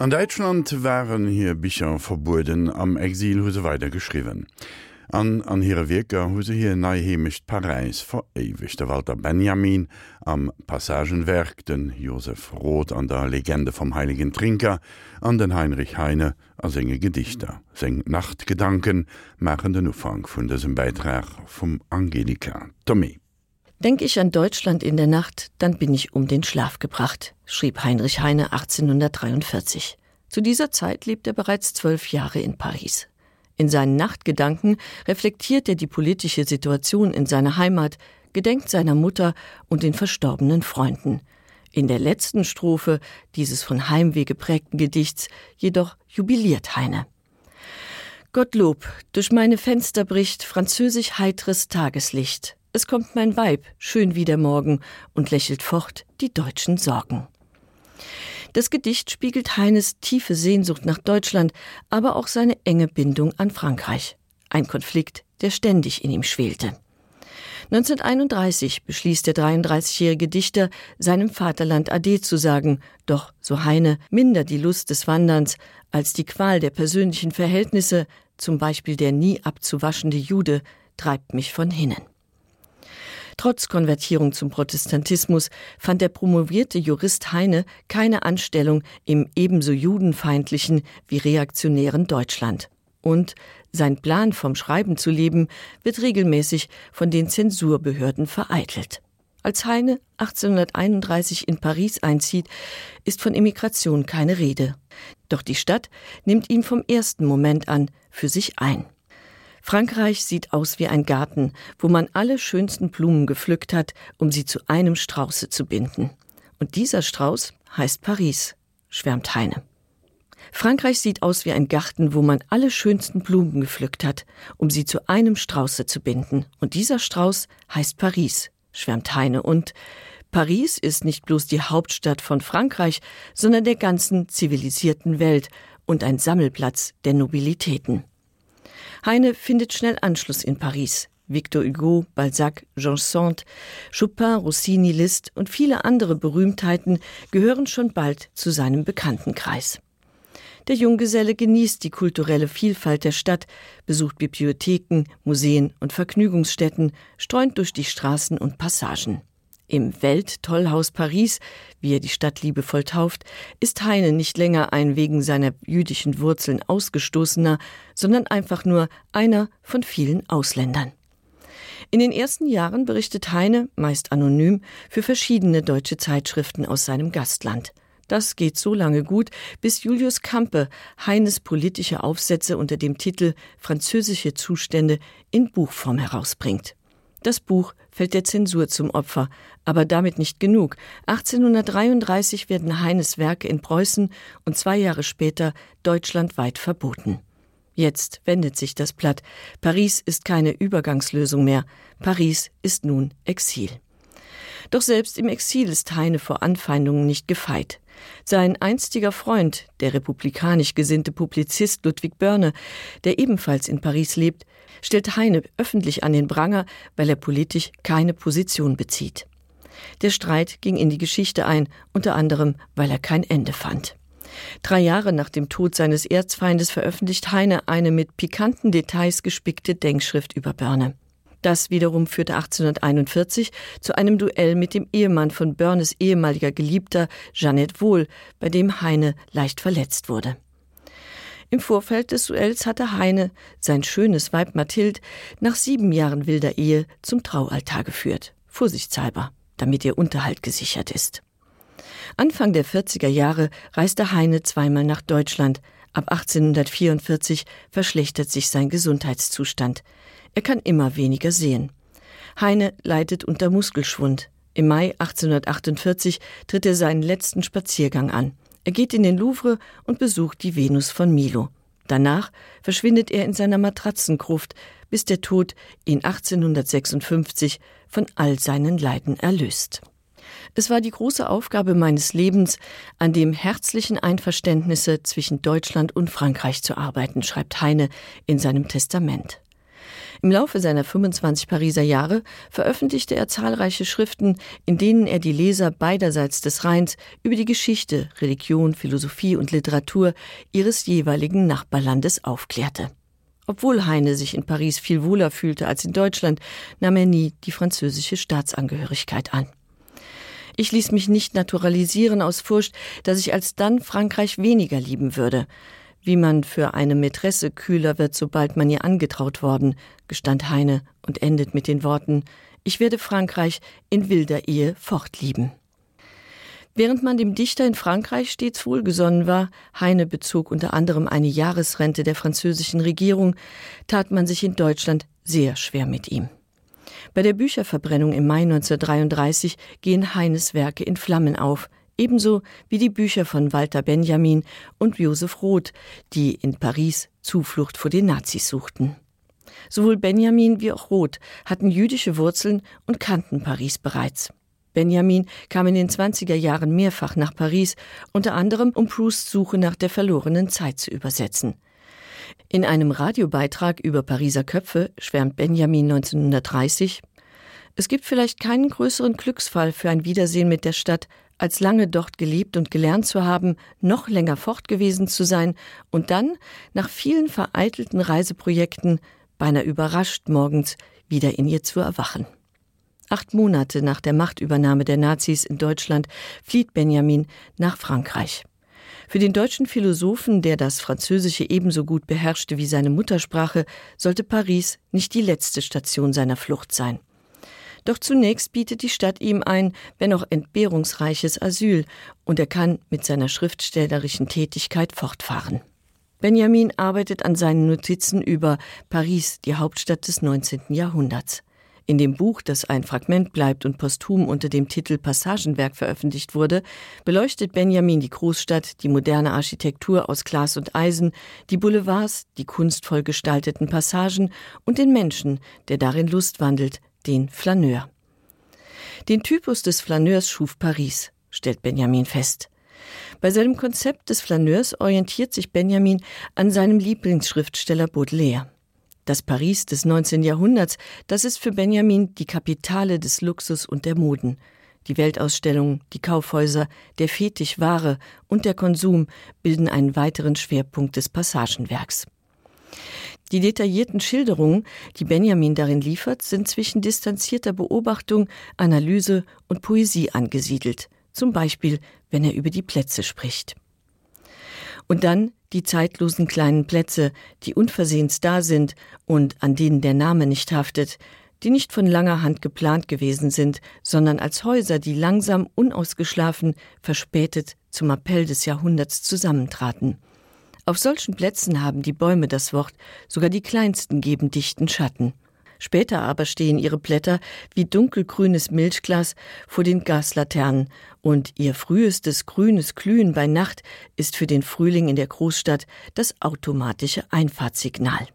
An Deutschland waren hier Bicher verboden am Exil huse weitergeschrieben. An an hire Weker huse hier neihemischt Parisis verewicht der Walter Benjamin am Passagenwerk den Josef Roth an der Legende vom heiligen Trinker an den Heinrich Heine as enge Gedichter. Seng Nachtgedanken machen den Ufang vun dessen Beitrag vom Angelika Tommy. Denk ich an Deutschland in der Nacht, dann bin ich um den Schlaf gebracht, schrieb Heinrich Heine 1843. Zu dieser Zeit lebt er bereits zwölf Jahre in Paris. In seinen Nachtgedanken reflektiert er die politische Situation in seiner Heimat, gedenkt seiner Mutter und den verstorbenen Freunden. In der letzten Strophe dieses von Heimweh geprägten Gedichts jedoch jubiliert Heine. Gottlob, durch meine Fenster bricht französisch heitres Tageslicht es kommt mein Weib schön wie der Morgen und lächelt fort die deutschen Sorgen. Das Gedicht spiegelt Heines tiefe Sehnsucht nach Deutschland, aber auch seine enge Bindung an Frankreich. Ein Konflikt, der ständig in ihm schwelte. 1931 beschließt der 33-jährige Dichter, seinem Vaterland Ade zu sagen, doch, so Heine, minder die Lust des Wanderns als die Qual der persönlichen Verhältnisse, zum Beispiel der nie abzuwaschende Jude, treibt mich von hinnen. Trotz Konvertierung zum Protestantismus fand der promovierte Jurist Heine keine Anstellung im ebenso judenfeindlichen wie reaktionären Deutschland. Und sein Plan vom Schreiben zu leben wird regelmäßig von den Zensurbehörden vereitelt. Als Heine 1831 in Paris einzieht, ist von Immigration keine Rede. Doch die Stadt nimmt ihn vom ersten Moment an für sich ein. Frankreich sieht aus wie ein Garten, wo man alle schönsten Blumen gepflückt hat, um sie zu einem Strauße zu binden. Und dieser Strauß heißt Paris, schwärmt Heine. Frankreich sieht aus wie ein Garten, wo man alle schönsten Blumen gepflückt hat, um sie zu einem Strauße zu binden. Und dieser Strauß heißt Paris, schwärmt Heine. Und Paris ist nicht bloß die Hauptstadt von Frankreich, sondern der ganzen zivilisierten Welt und ein Sammelplatz der Nobilitäten. Heine findet schnell Anschluss in Paris. Victor Hugo, Balzac, Jean Sand, Chopin, Rossini List und viele andere Berühmtheiten gehören schon bald zu seinem Bekanntenkreis. Der Junggeselle genießt die kulturelle Vielfalt der Stadt, besucht Bibliotheken, Museen und Vergnügungsstätten, streunt durch die Straßen und Passagen. Im Welttollhaus Paris, wie er die Stadt liebevoll tauft, ist Heine nicht länger ein wegen seiner jüdischen Wurzeln ausgestoßener, sondern einfach nur einer von vielen Ausländern. In den ersten Jahren berichtet Heine, meist anonym, für verschiedene deutsche Zeitschriften aus seinem Gastland. Das geht so lange gut, bis Julius Campe Heines politische Aufsätze unter dem Titel Französische Zustände in Buchform herausbringt. Das Buch fällt der Zensur zum Opfer, aber damit nicht genug. 1833 werden Heines Werke in Preußen und zwei Jahre später deutschlandweit verboten. Jetzt wendet sich das Blatt. Paris ist keine Übergangslösung mehr. Paris ist nun Exil. Doch selbst im Exil ist Heine vor Anfeindungen nicht gefeit. Sein einstiger Freund, der republikanisch gesinnte Publizist Ludwig Börne, der ebenfalls in Paris lebt, stellt Heine öffentlich an den Pranger, weil er politisch keine Position bezieht. Der Streit ging in die Geschichte ein, unter anderem, weil er kein Ende fand. Drei Jahre nach dem Tod seines Erzfeindes veröffentlicht Heine eine mit pikanten Details gespickte Denkschrift über Börne. Das wiederum führte 1841 zu einem Duell mit dem Ehemann von Börnes ehemaliger Geliebter Jeanette Wohl, bei dem Heine leicht verletzt wurde. Im Vorfeld des Duells hatte Heine sein schönes Weib Mathild nach sieben Jahren wilder Ehe zum Traualtar geführt, vorsichtshalber, damit ihr Unterhalt gesichert ist. Anfang der 40er Jahre reiste Heine zweimal nach Deutschland. Ab 1844 verschlechtert sich sein Gesundheitszustand. Er kann immer weniger sehen. Heine leidet unter Muskelschwund. Im Mai 1848 tritt er seinen letzten Spaziergang an. Er geht in den Louvre und besucht die Venus von Milo. Danach verschwindet er in seiner Matratzengruft, bis der Tod ihn 1856 von all seinen Leiden erlöst. Es war die große Aufgabe meines Lebens, an dem herzlichen Einverständnisse zwischen Deutschland und Frankreich zu arbeiten, schreibt Heine in seinem Testament. Im Laufe seiner 25 Pariser Jahre veröffentlichte er zahlreiche Schriften, in denen er die Leser beiderseits des Rheins über die Geschichte, Religion, Philosophie und Literatur ihres jeweiligen Nachbarlandes aufklärte. Obwohl Heine sich in Paris viel wohler fühlte als in Deutschland, nahm er nie die französische Staatsangehörigkeit an. Ich ließ mich nicht naturalisieren aus Furcht, dass ich alsdann Frankreich weniger lieben würde. Wie man für eine Mätresse kühler wird, sobald man ihr angetraut worden, gestand Heine und endet mit den Worten Ich werde Frankreich in wilder Ehe fortlieben. Während man dem Dichter in Frankreich stets wohlgesonnen war, Heine bezog unter anderem eine Jahresrente der französischen Regierung, tat man sich in Deutschland sehr schwer mit ihm. Bei der Bücherverbrennung im Mai 1933 gehen Heines Werke in Flammen auf, ebenso wie die Bücher von Walter Benjamin und Josef Roth, die in Paris Zuflucht vor den Nazis suchten. Sowohl Benjamin wie auch Roth hatten jüdische Wurzeln und kannten Paris bereits. Benjamin kam in den 20er Jahren mehrfach nach Paris, unter anderem um Prousts Suche nach der verlorenen Zeit zu übersetzen. In einem Radiobeitrag über Pariser Köpfe schwärmt Benjamin 1930 Es gibt vielleicht keinen größeren Glücksfall für ein Wiedersehen mit der Stadt, als lange dort gelebt und gelernt zu haben, noch länger fortgewesen zu sein und dann, nach vielen vereitelten Reiseprojekten, beinahe überrascht morgens wieder in ihr zu erwachen. Acht Monate nach der Machtübernahme der Nazis in Deutschland flieht Benjamin nach Frankreich. Für den deutschen Philosophen, der das Französische ebenso gut beherrschte wie seine Muttersprache, sollte Paris nicht die letzte Station seiner Flucht sein. Doch zunächst bietet die Stadt ihm ein, wenn auch entbehrungsreiches Asyl, und er kann mit seiner schriftstellerischen Tätigkeit fortfahren. Benjamin arbeitet an seinen Notizen über Paris, die Hauptstadt des 19. Jahrhunderts. In dem Buch, das ein Fragment bleibt und posthum unter dem Titel Passagenwerk veröffentlicht wurde, beleuchtet Benjamin die Großstadt, die moderne Architektur aus Glas und Eisen, die Boulevards, die kunstvoll gestalteten Passagen und den Menschen, der darin Lust wandelt, den Flaneur. Den Typus des Flaneurs schuf Paris, stellt Benjamin fest. Bei seinem Konzept des Flaneurs orientiert sich Benjamin an seinem Lieblingsschriftsteller Baudelaire. Das Paris des 19. Jahrhunderts, das ist für Benjamin die Kapitale des Luxus und der Moden. Die Weltausstellung, die Kaufhäuser, der Fetisch Ware und der Konsum bilden einen weiteren Schwerpunkt des Passagenwerks. Die detaillierten Schilderungen, die Benjamin darin liefert, sind zwischen distanzierter Beobachtung, Analyse und Poesie angesiedelt, zum Beispiel wenn er über die Plätze spricht. Und dann die zeitlosen kleinen Plätze, die unversehens da sind und an denen der Name nicht haftet, die nicht von langer Hand geplant gewesen sind, sondern als Häuser, die langsam unausgeschlafen, verspätet zum Appell des Jahrhunderts zusammentraten. Auf solchen Plätzen haben die Bäume das Wort, sogar die kleinsten geben dichten Schatten. Später aber stehen ihre Blätter wie dunkelgrünes Milchglas vor den Gaslaternen, und ihr frühestes grünes Glühen bei Nacht ist für den Frühling in der Großstadt das automatische Einfahrtssignal.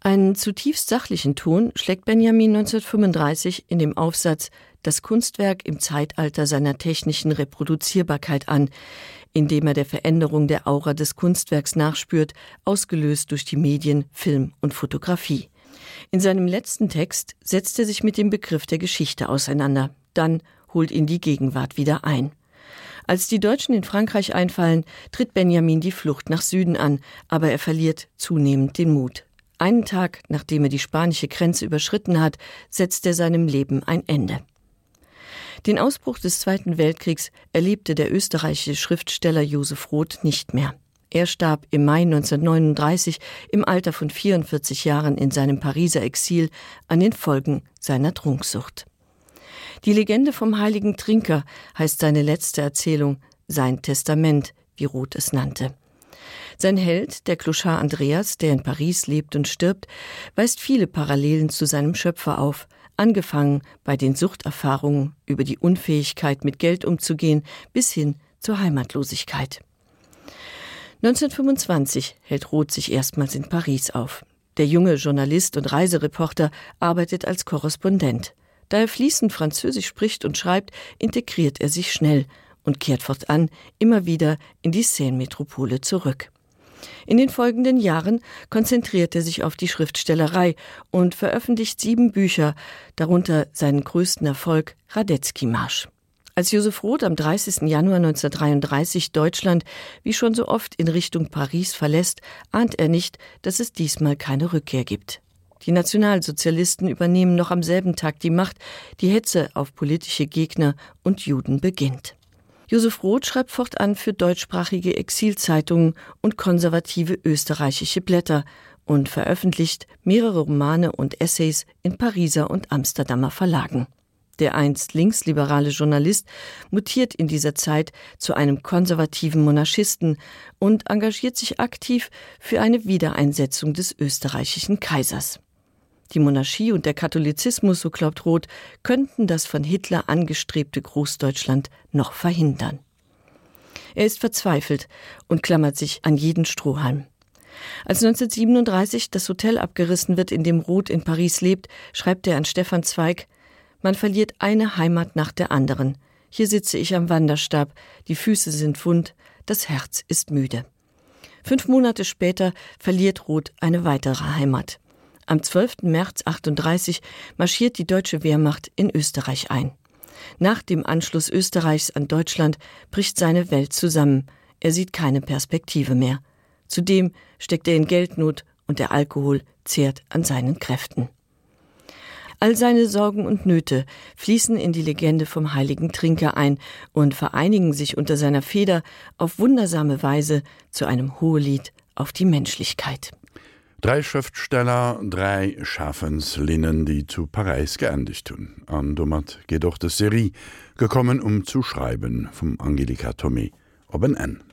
Einen zutiefst sachlichen Ton schlägt Benjamin 1935 in dem Aufsatz Das Kunstwerk im Zeitalter seiner technischen Reproduzierbarkeit an, indem er der Veränderung der Aura des Kunstwerks nachspürt, ausgelöst durch die Medien, Film und Fotografie. In seinem letzten Text setzt er sich mit dem Begriff der Geschichte auseinander, dann holt ihn die Gegenwart wieder ein. Als die Deutschen in Frankreich einfallen, tritt Benjamin die Flucht nach Süden an, aber er verliert zunehmend den Mut. Einen Tag, nachdem er die spanische Grenze überschritten hat, setzt er seinem Leben ein Ende. Den Ausbruch des Zweiten Weltkriegs erlebte der österreichische Schriftsteller Josef Roth nicht mehr. Er starb im Mai 1939 im Alter von 44 Jahren in seinem Pariser Exil an den Folgen seiner Trunksucht. Die Legende vom heiligen Trinker heißt seine letzte Erzählung sein Testament, wie Roth es nannte. Sein Held, der Clochard Andreas, der in Paris lebt und stirbt, weist viele Parallelen zu seinem Schöpfer auf – angefangen bei den Suchterfahrungen über die Unfähigkeit mit Geld umzugehen bis hin zur Heimatlosigkeit. 1925 hält Roth sich erstmals in Paris auf. Der junge Journalist und Reisereporter arbeitet als Korrespondent. Da er fließend Französisch spricht und schreibt, integriert er sich schnell und kehrt fortan immer wieder in die Seinemetropole zurück. In den folgenden Jahren konzentriert er sich auf die Schriftstellerei und veröffentlicht sieben Bücher, darunter seinen größten Erfolg Radetzky Marsch. Als Josef Roth am 30. Januar 1933 Deutschland wie schon so oft in Richtung Paris verlässt, ahnt er nicht, dass es diesmal keine Rückkehr gibt. Die Nationalsozialisten übernehmen noch am selben Tag die Macht, die Hetze auf politische Gegner und Juden beginnt. Josef Roth schreibt fortan für deutschsprachige Exilzeitungen und konservative österreichische Blätter und veröffentlicht mehrere Romane und Essays in Pariser und Amsterdamer Verlagen. Der einst linksliberale Journalist mutiert in dieser Zeit zu einem konservativen Monarchisten und engagiert sich aktiv für eine Wiedereinsetzung des österreichischen Kaisers. Die Monarchie und der Katholizismus, so glaubt Roth, könnten das von Hitler angestrebte Großdeutschland noch verhindern. Er ist verzweifelt und klammert sich an jeden Strohhalm. Als 1937 das Hotel abgerissen wird, in dem Roth in Paris lebt, schreibt er an Stefan Zweig, man verliert eine Heimat nach der anderen. Hier sitze ich am Wanderstab, die Füße sind wund, das Herz ist müde. Fünf Monate später verliert Roth eine weitere Heimat. Am 12. März 38 marschiert die deutsche Wehrmacht in Österreich ein. Nach dem Anschluss Österreichs an Deutschland bricht seine Welt zusammen. Er sieht keine Perspektive mehr. Zudem steckt er in Geldnot und der Alkohol zehrt an seinen Kräften. All seine Sorgen und Nöte fließen in die Legende vom heiligen Trinker ein und vereinigen sich unter seiner Feder auf wundersame Weise zu einem Hohelied auf die Menschlichkeit. Drei Schriftsteller, drei Schaffenslinnen, die zu Paris geendigt tun. An Dommert geht doch de Serie gekommen um zu schreiben vom Angelika Tomé. Ob en N.